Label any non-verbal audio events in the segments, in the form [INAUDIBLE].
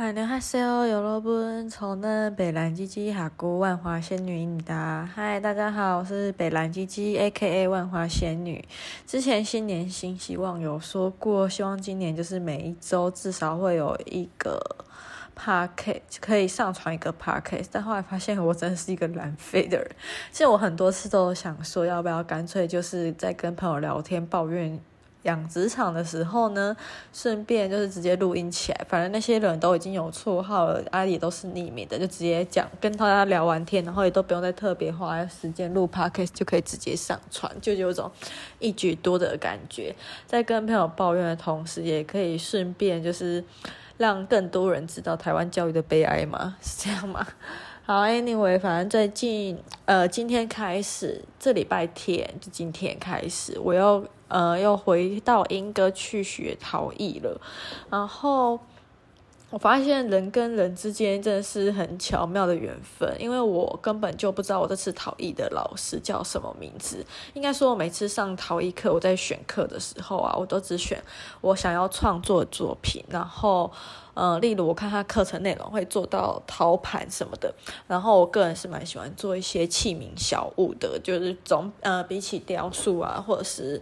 안녕하세요，여러분，저는北兰鸡鸡哈姑万华仙女你哒。嗨，大家好，我是北兰鸡鸡 A.K.A 万华仙女。之前新年新希望有说过，希望今年就是每一周至少会有一个 podcast 可以上传一个 podcast，但后来发现我真的是一个懒废的人。其实我很多次都想说，要不要干脆就是在跟朋友聊天抱怨。 养殖场的时候呢，顺便就是直接录音起来，反正那些人都已经有绰号了，阿里都是匿名的，就直接讲，跟大家聊完天，然后也都不用再特别花时间录 podcast，就可以直接上传，就有种一举多得的感觉。在跟朋友抱怨的同时，也可以顺便就是让更多人知道台湾教育的悲哀嘛，[LAUGHS] 是这样吗？好，Anyway，反正最近呃，今天开始，这礼拜天就今天开始，我又。呃，又回到英歌去学陶艺了，然后我发现人跟人之间真的是很巧妙的缘分，因为我根本就不知道我这次陶艺的老师叫什么名字。应该说，我每次上陶艺课，我在选课的时候啊，我都只选我想要创作的作品，然后呃，例如我看他课程内容会做到陶盘什么的，然后我个人是蛮喜欢做一些器皿小物的，就是总呃，比起雕塑啊，或者是。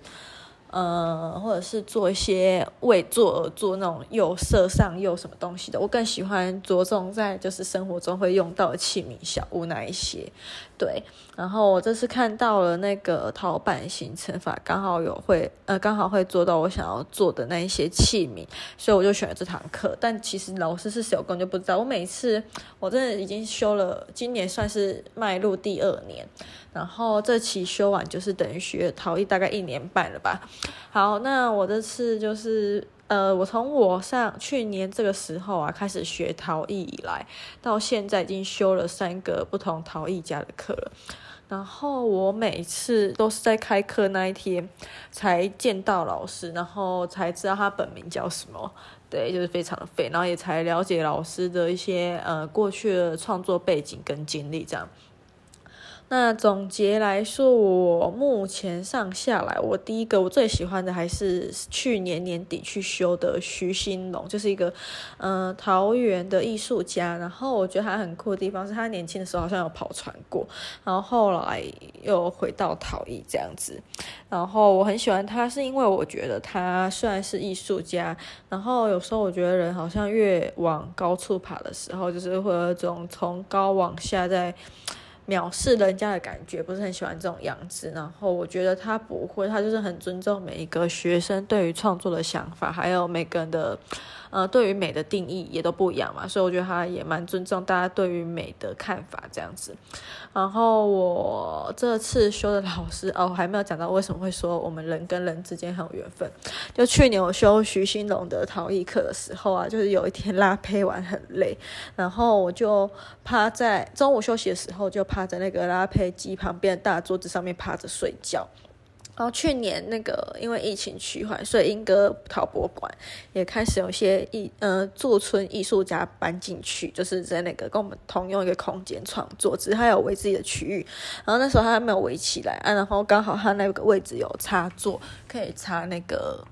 呃，或者是做一些为做而做那种又色上又什么东西的，我更喜欢着重在就是生活中会用到的器皿小物那一些。对，然后我这次看到了那个陶板形成法，刚好有会呃，刚好会做到我想要做的那一些器皿，所以我就选了这堂课。但其实老师是谁，我根本就不知道。我每次我真的已经修了，今年算是迈入第二年。然后这期修完就是等于学陶艺大概一年半了吧。好，那我这次就是呃，我从我上去年这个时候啊开始学陶艺以来，到现在已经修了三个不同陶艺家的课了。然后我每次都是在开课那一天才见到老师，然后才知道他本名叫什么。对，就是非常的废，然后也才了解老师的一些呃过去的创作背景跟经历这样。那总结来说，我目前上下来，我第一个我最喜欢的还是去年年底去修的徐新龙，就是一个呃桃园的艺术家。然后我觉得他很酷的地方是他年轻的时候好像有跑船过，然后后来又回到陶艺这样子。然后我很喜欢他，是因为我觉得他虽然是艺术家，然后有时候我觉得人好像越往高处爬的时候，就是会有一种从高往下在。藐视人家的感觉，不是很喜欢这种样子。然后我觉得他不会，他就是很尊重每一个学生对于创作的想法，还有每个人的。呃，对于美的定义也都不一样嘛，所以我觉得他也蛮尊重大家对于美的看法这样子。然后我这次修的老师哦，还没有讲到为什么会说我们人跟人之间很有缘分。就去年我修徐新龙的陶艺课的时候啊，就是有一天拉胚完很累，然后我就趴在中午休息的时候，就趴在那个拉胚机旁边的大桌子上面趴着睡觉。然后去年那个因为疫情趋缓，所以英歌陶博馆也开始有些艺呃驻村艺术家搬进去，就是在那个跟我们同用一个空间创作，只是他有围自己的区域。然后那时候他还没有围起来啊，然后刚好他那个位置有插座，可以插那个。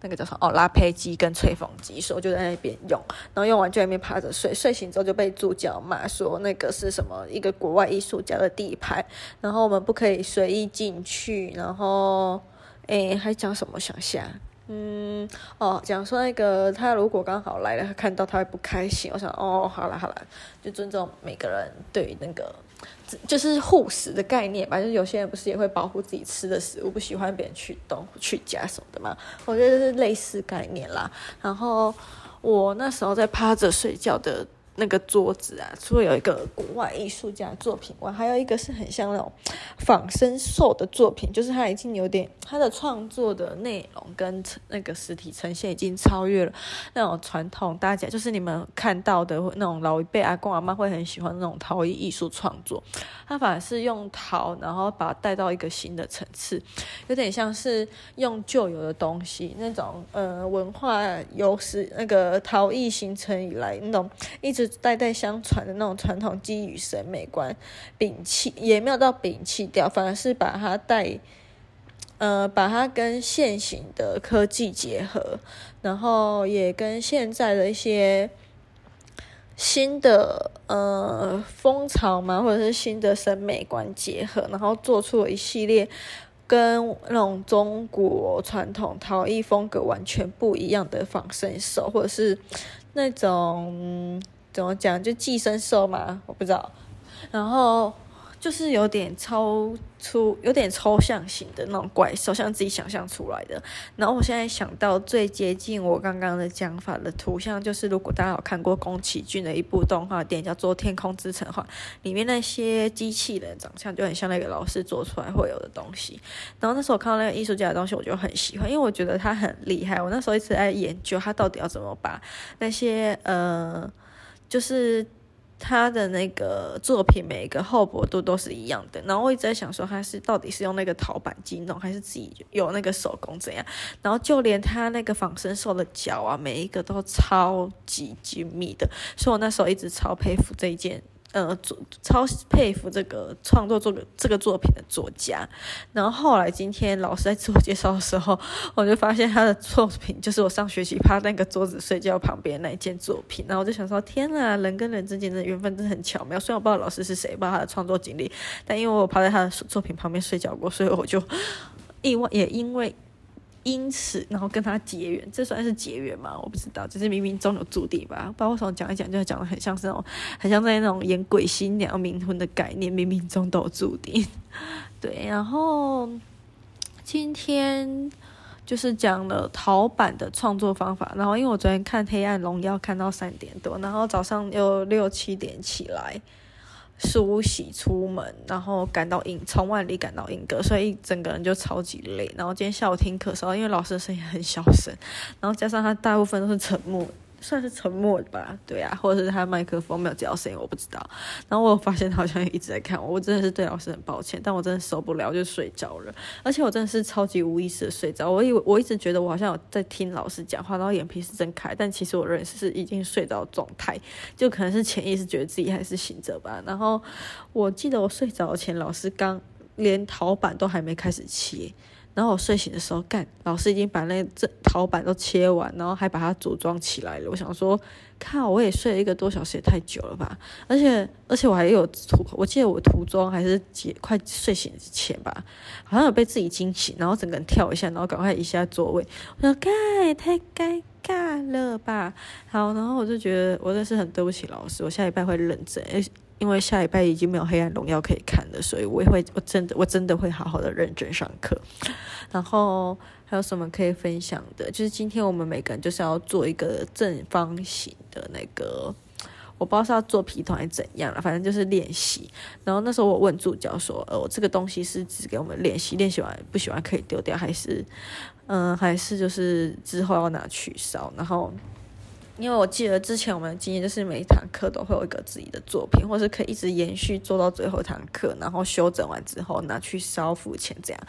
那个叫什么？哦，拉坯机跟吹风机，所以我就在那边用，然后用完就在那边趴着睡，睡醒之后就被助教骂说那个是什么一个国外艺术家的地盘，然后我们不可以随意进去，然后诶还讲什么？想下，嗯，哦，讲说那个他如果刚好来了，他看到他会不开心。我想，哦，好了好了，就尊重每个人对那个。就是护食的概念吧，就是有些人不是也会保护自己吃的食物，不喜欢别人去动去夹什么的嘛。我觉得是类似概念啦。然后我那时候在趴着睡觉的。那个桌子啊，除了有一个国外艺术家作品外，还有一个是很像那种仿生兽的作品，就是他已经有点他的创作的内容跟那个实体呈现已经超越了那种传统大家就是你们看到的那种老一辈阿公阿妈会很喜欢那种陶艺艺术创作，他反而是用陶，然后把它带到一个新的层次，有点像是用旧有的东西那种呃文化有史那个陶艺形成以来那种一直。代代相传的那种传统技艺与审美观，摒弃也没有到摒弃掉，反而是把它带，呃，把它跟现行的科技结合，然后也跟现在的一些新的呃风潮嘛，或者是新的审美观结合，然后做出了一系列跟那种中国传统陶艺风格完全不一样的仿生兽，或者是那种怎么讲，就寄生兽嘛，我不知道，然后。就是有点超出，有点抽象型的那种怪兽，像自己想象出来的。然后我现在想到最接近我刚刚的讲法的图像，就是如果大家有看过宫崎骏的一部动画电影叫做《天空之城》的话，里面那些机器人长相就很像那个老师做出来会有的东西。然后那时候我看到那个艺术家的东西，我就很喜欢，因为我觉得他很厉害。我那时候一直在研究他到底要怎么把那些呃，就是。他的那个作品每一个厚薄度都是一样的，然后我一直在想说他是到底是用那个陶板机弄，还是自己有那个手工怎样？然后就连他那个仿生兽的脚啊，每一个都超级精密的，所以我那时候一直超佩服这一件。呃，做超佩服这个创作这个这个作品的作家。然后后来今天老师在自我介绍的时候，我就发现他的作品就是我上学期趴那个桌子睡觉旁边那一件作品。然后我就想说，天呐，人跟人之间的缘分真的很巧妙。虽然我不知道老师是谁，不知道他的创作经历，但因为我趴在他的作品旁边睡觉过，所以我就 [LAUGHS] 意外也因为。因此，然后跟他结缘，这算是结缘吗？我不知道，只是冥冥中有注定吧。不知道为什么讲一讲就讲的很像是那种，很像在那种演鬼新娘冥婚的概念，冥冥中都有注定。对，然后今天就是讲了陶板的创作方法。然后因为我昨天看《黑暗荣耀》看到三点多，然后早上又六七点起来。梳洗出门，然后赶到英从万里赶到英歌，所以整个人就超级累。然后今天下午听课的时候，因为老师的声音很小声，然后加上他大部分都是沉默。算是沉默吧，对啊，或者是他麦克风没有接到声音，我不知道。然后我发现他好像一直在看我，我真的是对老师很抱歉，但我真的受不了就睡着了，而且我真的是超级无意识的睡着。我以为我一直觉得我好像有在听老师讲话，然后眼皮是睁开，但其实我认识是已经睡着状态，就可能是潜意识觉得自己还是醒着吧。然后我记得我睡着前，老师刚连陶板都还没开始切。然后我睡醒的时候，干，老师已经把那这陶板都切完，然后还把它组装起来了。我想说，靠，我也睡了一个多小时，也太久了吧？而且，而且我还有涂，我记得我涂妆还是几快睡醒之前吧，好像有被自己惊醒，然后整个人跳一下，然后赶快移下座位。我说，干，太尴尬了吧？好，然后我就觉得我真是很对不起老师，我下礼拜会认真。因为下礼拜已经没有《黑暗荣耀》可以看了，所以我也会，我真的，我真的会好好的认真上课。然后还有什么可以分享的？就是今天我们每个人就是要做一个正方形的那个，我不知道是要做皮团还是怎样了，反正就是练习。然后那时候我问助教说：“呃，我这个东西是只给我们练习，练习完不喜欢可以丢掉，还是嗯、还是就是之后要拿去烧？”然后。因为我记得之前我们的经验就是每一堂课都会有一个自己的作品，或是可以一直延续做到最后一堂课，然后修整完之后拿去烧付钱这样。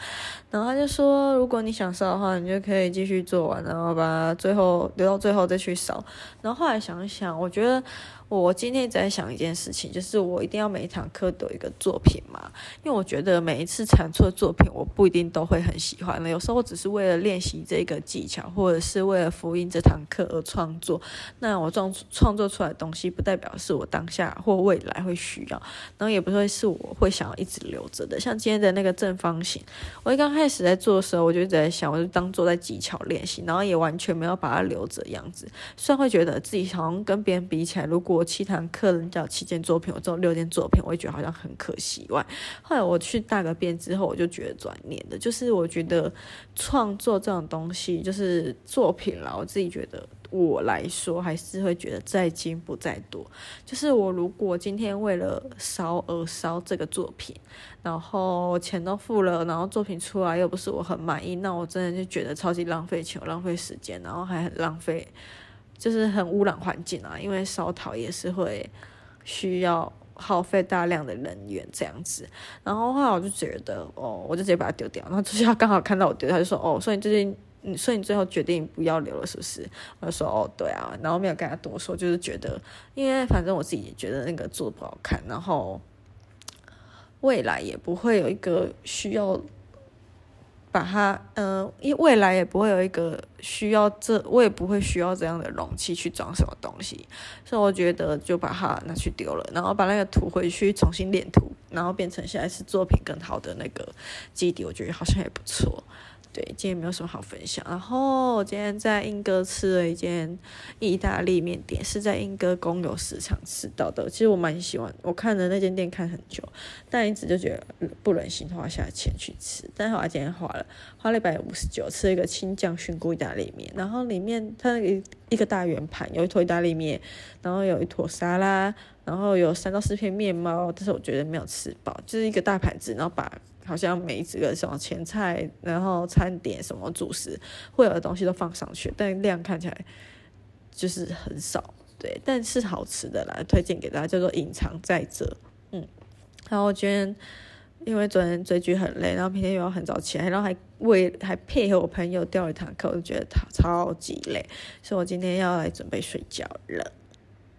然后他就说，如果你想烧的话，你就可以继续做完，然后把最后留到最后再去烧。然后后来想一想，我觉得。我今天一直在想一件事情，就是我一定要每一堂课都有一个作品嘛？因为我觉得每一次产出的作品，我不一定都会很喜欢的。有时候我只是为了练习这个技巧，或者是为了复印这堂课而创作。那我创创作出来的东西，不代表是我当下或未来会需要，然后也不会是我会想要一直留着的。像今天的那个正方形，我一刚开始在做的时候，我就一直在想，我就当做在技巧练习，然后也完全没有把它留着样子。虽然会觉得自己好像跟别人比起来，如果我七堂课人家七件作品，我只有六件作品，我也觉得好像很可惜。外，后来我去大个便之后，我就觉得转念的，就是我觉得创作这种东西，就是作品啦。我自己觉得，我来说还是会觉得在精不在多。就是我如果今天为了烧而烧这个作品，然后钱都付了，然后作品出来又不是我很满意，那我真的就觉得超级浪费钱、浪费时间，然后还很浪费。就是很污染环境啊，因为烧陶也是会需要耗费大量的能源这样子。然后后来我就觉得，哦，我就直接把它丢掉。然后就是他刚好看到我丢，他就说，哦，所以最近，所以你最后决定不要留了，是不是？我就说，哦，对啊。然后没有跟他多说，就是觉得，因为反正我自己也觉得那个做的不好看，然后未来也不会有一个需要。把它，嗯，因未来也不会有一个需要这，我也不会需要这样的容器去装什么东西，所以我觉得就把它拿去丢了，然后把那个图回去重新练图，然后变成现在是作品更好的那个基底，我觉得好像也不错。对，今天没有什么好分享。然后我今天在英歌吃了一间意大利面店，是在英歌公有市场吃到的。其实我蛮喜欢，我看了那间店看很久，但一直就觉得不忍心花下钱去吃。但是我今天花了，花了一百五十九，吃了一个青酱熏菇意大利面。然后里面它那个一个大圆盘，有一坨意大利面，然后有一坨沙拉，然后有三到四片面包。但是我觉得没有吃饱，就是一个大盘子，然后把。好像每几个什么前菜，然后餐点什么主食会有的东西都放上去，但量看起来就是很少，对，但是好吃的啦，推荐给大家叫做隐藏在这，嗯，然后我今天因为昨天追剧很累，然后明天又要很早起来，然后还为还配合我朋友钓一堂课，我就觉得他超级累，所以我今天要来准备睡觉了。